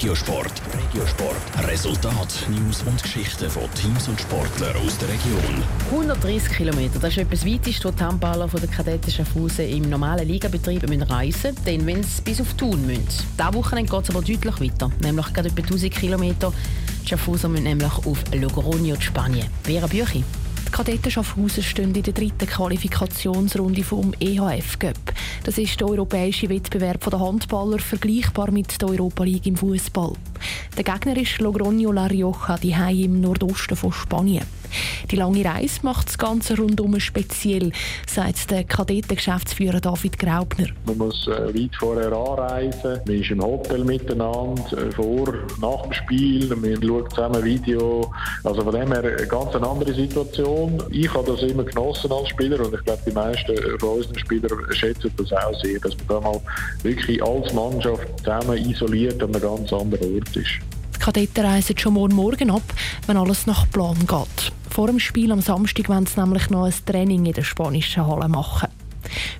Regiosport. Regiosport. Resultat, News und Geschichten von Teams und Sportlern aus der Region. 130 Kilometer, das ist etwas weitest, wo die Handballer von der Kadetten Schaffhausen im normalen Ligabetrieb müssen reisen müssen, denn wenn sie bis auf Thun müssen. Diese Wochenende geht es aber deutlich weiter, nämlich gerade etwa 1000 Kilometer. Die Schaffhauser müssen nämlich auf Logroño, Spanien. Vera Büchi. Die Kadetten Schaffhausen stehen in der dritten Qualifikationsrunde vom EHF Cup. Das ist der europäische Wettbewerb der Handballer, vergleichbar mit der Europa League im Fußball. Der Gegner ist Logroño La Rioja, die im Nordosten von Spanien. Die lange Reise macht das Ganze rundum speziell, sagt der Kadettengeschäftsführer David Graubner. Man muss äh, weit vorher anreisen, man ist im Hotel miteinander, äh, vor, nach dem Spiel, man schaut zusammen Video. Also von dem her eine ganz andere Situation. Ich habe das immer genossen als Spieler und ich glaube, die meisten von unseren Spielern schätzen das auch sehr, dass man da mal wirklich als Mannschaft zusammen isoliert an einem ganz anderen Ort ist. Die Kadetten reisen schon morgen Morgen ab, wenn alles nach Plan geht. Vor dem Spiel am Samstag wollen sie nämlich noch ein Training in der spanischen Halle machen.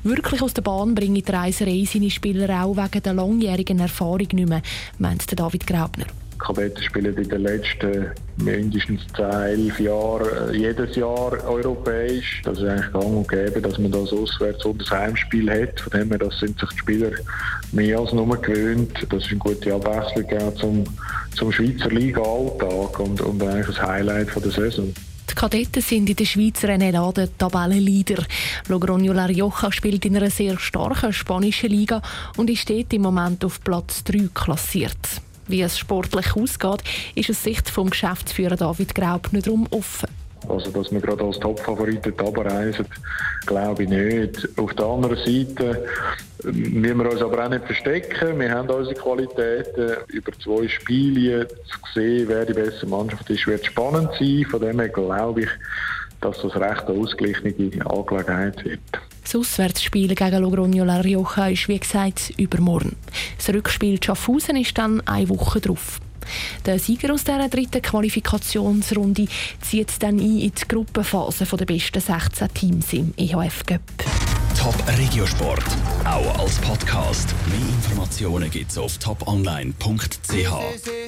Wirklich aus der Bahn bringen die Reiserei seine Spieler auch wegen der langjährigen Erfahrung nicht mehr, meint David Graubner. Kadetten spielen in den letzten mindestens 10, 11 Jahren äh, jedes Jahr europäisch. Das ist eigentlich gang und gäbe, dass man das Auswärts- und das Heimspiel hat. Von dem her das sind sich die Spieler mehr als nur gewöhnt. Das ist eine gute Abwechslung zum, zum Schweizer Liga-Alltag und, und eigentlich ein Highlight von der Saison. Die Kadetten sind in der Schweiz Renelade Tabellenleader. Logroño La spielt in einer sehr starken spanischen Liga und ist dort im Moment auf Platz 3 klassiert. Wie es sportlich ausgeht, ist aus Sicht des Geschäftsführers David Graub nicht darum offen. Also, dass wir gerade als Topfavoriten runterreisen, glaube ich nicht. Auf der anderen Seite müssen wir uns aber auch nicht verstecken. Wir haben unsere Qualitäten. Über zwei Spiele zu sehen, wer die beste Mannschaft ist, wird spannend sein. Von dem her glaube ich, dass das recht eine ausgeglichene Angelegenheit wird. Das Auswärtsspiel gegen Logroño La Rioja ist, wie gesagt, übermorgen. Das Rückspiel Schaffhausen ist dann eine Woche drauf. Der Sieger aus dieser dritten Qualifikationsrunde zieht dann ein in die Gruppenphase der besten 16 Teams im EHF Cup. Top Regiosport, auch als Podcast. Mehr Informationen gibt's auf toponline.ch.